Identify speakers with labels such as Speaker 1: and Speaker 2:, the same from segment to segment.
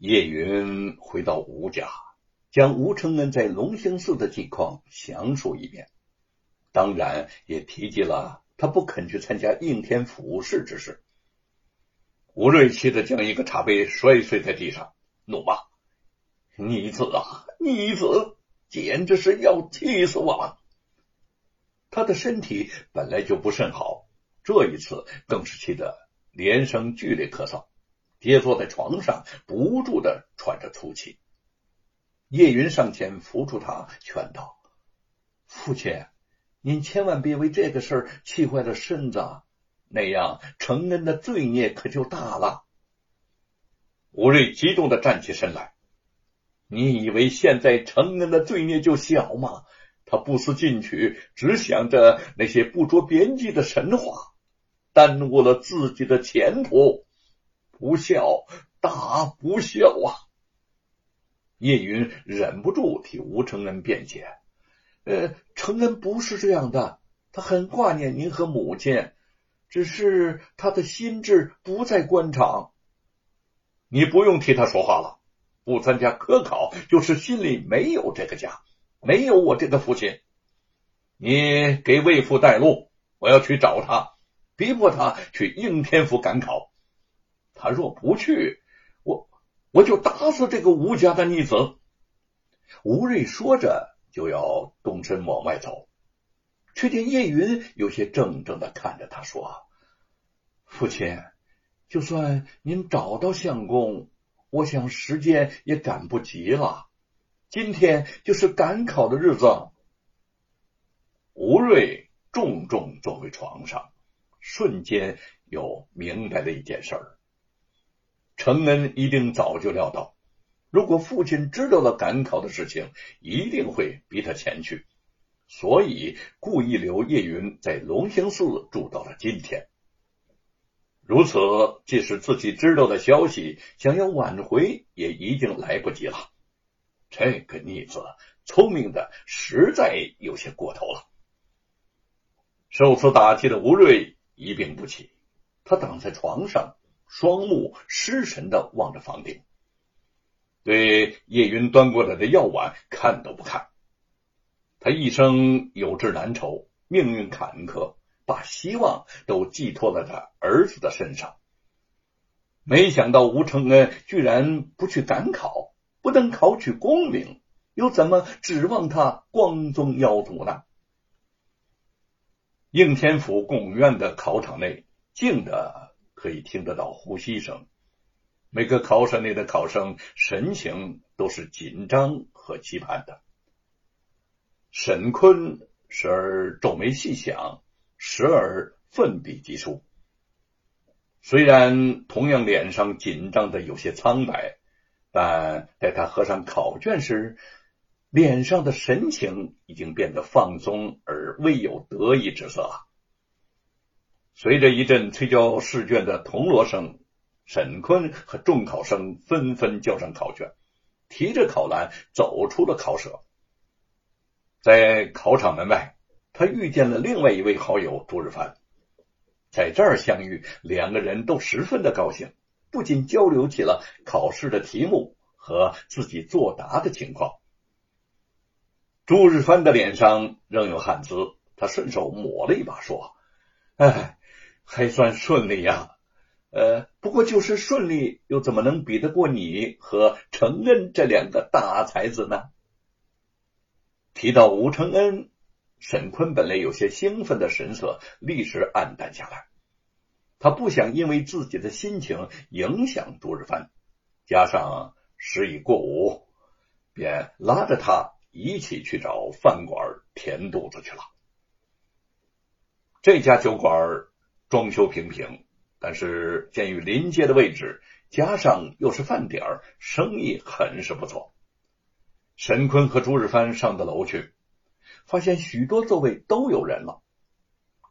Speaker 1: 叶云回到吴家，将吴承恩在龙兴寺的近况详述一遍，当然也提及了他不肯去参加应天府试之事。吴瑞气的将一个茶杯摔碎在地上，怒骂：“逆子啊，逆子，简直是要气死我了！”他的身体本来就不甚好，这一次更是气得连声剧烈咳嗽。跌坐在床上，不住的喘着粗气。叶云上前扶住他，劝道：“父亲，您千万别为这个事儿气坏了身子，那样承恩的罪孽可就大了。”吴瑞激动的站起身来：“你以为现在承恩的罪孽就小吗？他不思进取，只想着那些不着边际的神话，耽误了自己的前途。”不孝，大不孝啊！叶云忍不住替吴承恩辩解：“呃，承恩不是这样的，他很挂念您和母亲，只是他的心智不在官场。你不用替他说话了，不参加科考就是心里没有这个家，没有我这个父亲。你给魏父带路，我要去找他，逼迫他去应天府赶考。”他若不去，我我就打死这个吴家的逆子。吴瑞说着就要动身往外走，却见叶云有些怔怔的看着他说：“父亲，就算您找到相公，我想时间也赶不及了。今天就是赶考的日子。”吴瑞重重坐回床上，瞬间又明白了一件事儿。承恩一定早就料到，如果父亲知道了赶考的事情，一定会逼他前去，所以故意留叶云在龙兴寺住到了今天。如此，即使自己知道的消息，想要挽回也已经来不及了。这个逆子聪明的实在有些过头了。受此打击的吴瑞一病不起，他躺在床上。双目失神的望着房顶，对叶云端过来的药碗看都不看。他一生有志难酬，命运坎坷，把希望都寄托在他儿子的身上。没想到吴承恩居然不去赶考，不能考取功名，又怎么指望他光宗耀祖呢？应天府贡院的考场内静的。可以听得到呼吸声，每个考场内的考生神情都是紧张和期盼的。沈坤时而皱眉细想，时而奋笔疾书。虽然同样脸上紧张的有些苍白，但在他合上考卷时，脸上的神情已经变得放松而未有得意之色了。随着一阵催交试卷的铜锣声，沈坤和众考生纷纷交上考卷，提着考篮走出了考舍。在考场门外，他遇见了另外一位好友朱日凡，在这儿相遇，两个人都十分的高兴，不仅交流起了考试的题目和自己作答的情况。朱日帆的脸上仍有汗渍，他顺手抹了一把，说：“哎。”还算顺利呀，呃，不过就是顺利，又怎么能比得过你和承恩这两个大才子呢？提到吴承恩，沈坤本来有些兴奋的神色立时暗淡下来。他不想因为自己的心情影响杜日帆，加上时已过午，便拉着他一起去找饭馆填肚子去了。这家酒馆。装修平平，但是鉴于临街的位置，加上又是饭点儿，生意很是不错。沈坤和朱日帆上的楼去，发现许多座位都有人了，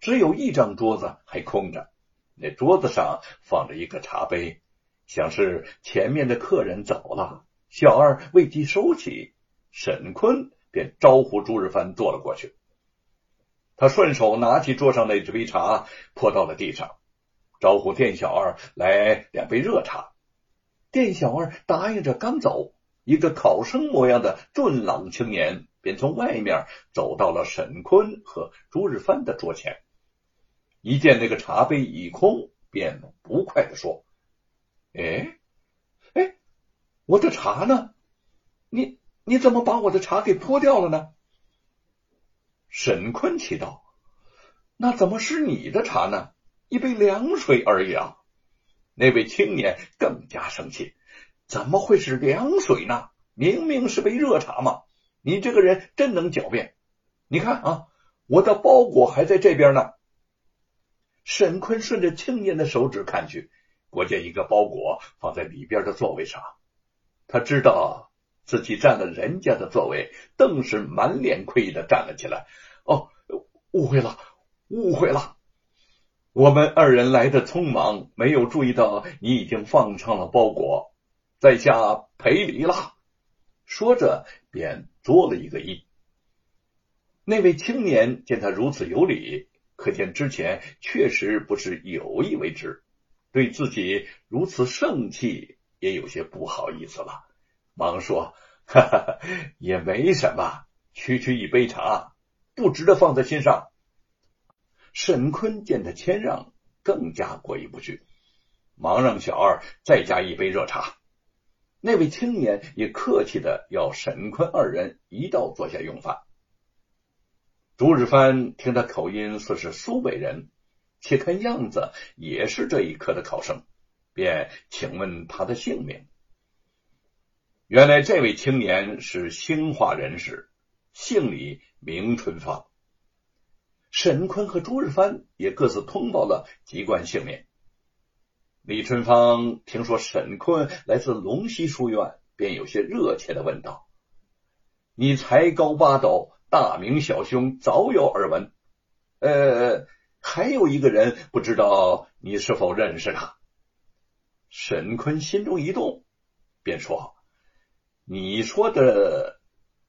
Speaker 1: 只有一张桌子还空着。那桌子上放着一个茶杯，想是前面的客人走了，小二未及收起，沈坤便招呼朱日帆坐了过去。他顺手拿起桌上那只杯茶，泼到了地上，招呼店小二来两杯热茶。店小二答应着刚走，一个考生模样的俊朗青年便从外面走到了沈坤和朱日帆的桌前，一见那个茶杯已空，便不快的说：“哎，哎，我的茶呢？你你怎么把我的茶给泼掉了呢？”沈坤气道：“那怎么是你的茶呢？一杯凉水而已啊！”那位青年更加生气：“怎么会是凉水呢？明明是杯热茶嘛！你这个人真能狡辩！你看啊，我的包裹还在这边呢。”沈坤顺着青年的手指看去，果见一个包裹放在里边的座位上。他知道自己占了人家的座位，顿时满脸愧意的站了起来。哦，误会了，误会了。我们二人来的匆忙，没有注意到你已经放上了包裹，在下赔礼了。说着，便作了一个揖。那位青年见他如此有礼，可见之前确实不是有意为之，对自己如此盛气也有些不好意思了，忙说：“哈哈，也没什么，区区一杯茶。”不值得放在心上。沈坤见他谦让，更加过意不去，忙让小二再加一杯热茶。那位青年也客气的要沈坤二人一道坐下用饭。朱日帆听他口音似是苏北人，且看样子也是这一科的考生，便请问他的姓名。原来这位青年是兴化人士，姓李。名春芳，沈坤和朱日帆也各自通报了籍贯姓名。李春芳听说沈坤来自龙溪书院，便有些热切的问道：“你才高八斗，大名小兄，早有耳闻。呃，还有一个人，不知道你是否认识他？”沈坤心中一动，便说：“你说的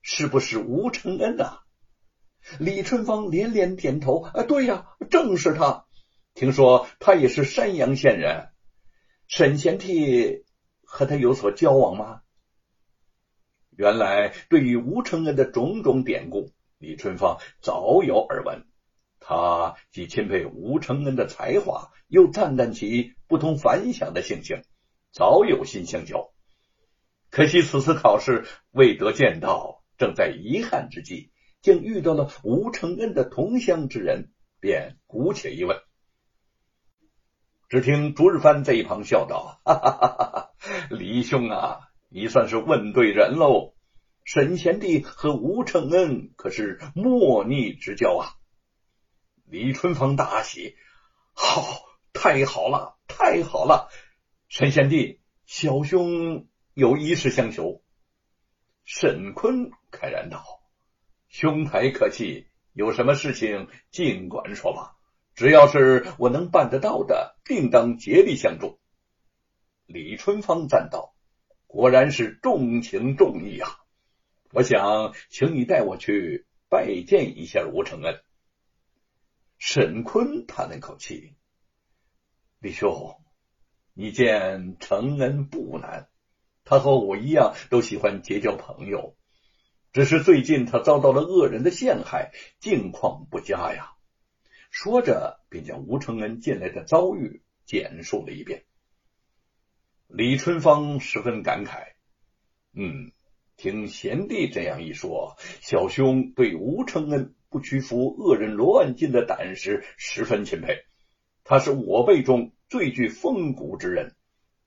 Speaker 1: 是不是吴承恩呐？”李春芳连连点头：“啊，对呀，正是他。听说他也是山阳县人。沈贤弟和他有所交往吗？”原来，对于吴承恩的种种典故，李春芳早有耳闻。他既钦佩吴承恩的才华，又赞叹其不同凡响的性情，早有心相交。可惜此次考试未得见到，正在遗憾之际。竟遇到了吴承恩的同乡之人，便鼓起一问。只听朱日帆在一旁笑道：“哈哈哈哈李兄啊，你算是问对人喽！沈贤弟和吴承恩可是莫逆之交啊！”李春芳大喜：“好，太好了，太好了！沈贤弟，小兄有一事相求。”沈坤慨然道。兄台客气，有什么事情尽管说吧，只要是我能办得到的，定当竭力相助。李春芳赞道：“果然是重情重义啊！我想请你带我去拜见一下吴承恩。”沈坤叹了口气：“李兄，你见承恩不难，他和我一样，都喜欢结交朋友。”只是最近他遭到了恶人的陷害，境况不佳呀。说着，便将吴承恩近来的遭遇简述了一遍。李春芳十分感慨：“嗯，听贤弟这样一说，小兄对吴承恩不屈服恶人罗万金的胆识十分钦佩。他是我辈中最具风骨之人，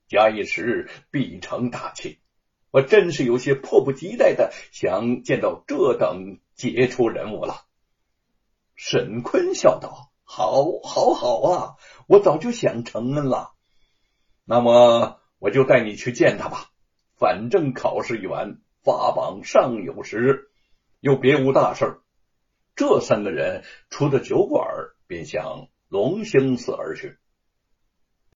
Speaker 1: 假以时日，必成大器。”我真是有些迫不及待的想见到这等杰出人物了。沈坤笑道：“好，好，好啊！我早就想承恩了。那么我就带你去见他吧。反正考试一完，发榜尚有时，又别无大事。”这三个人出了酒馆，便向龙兴寺而去。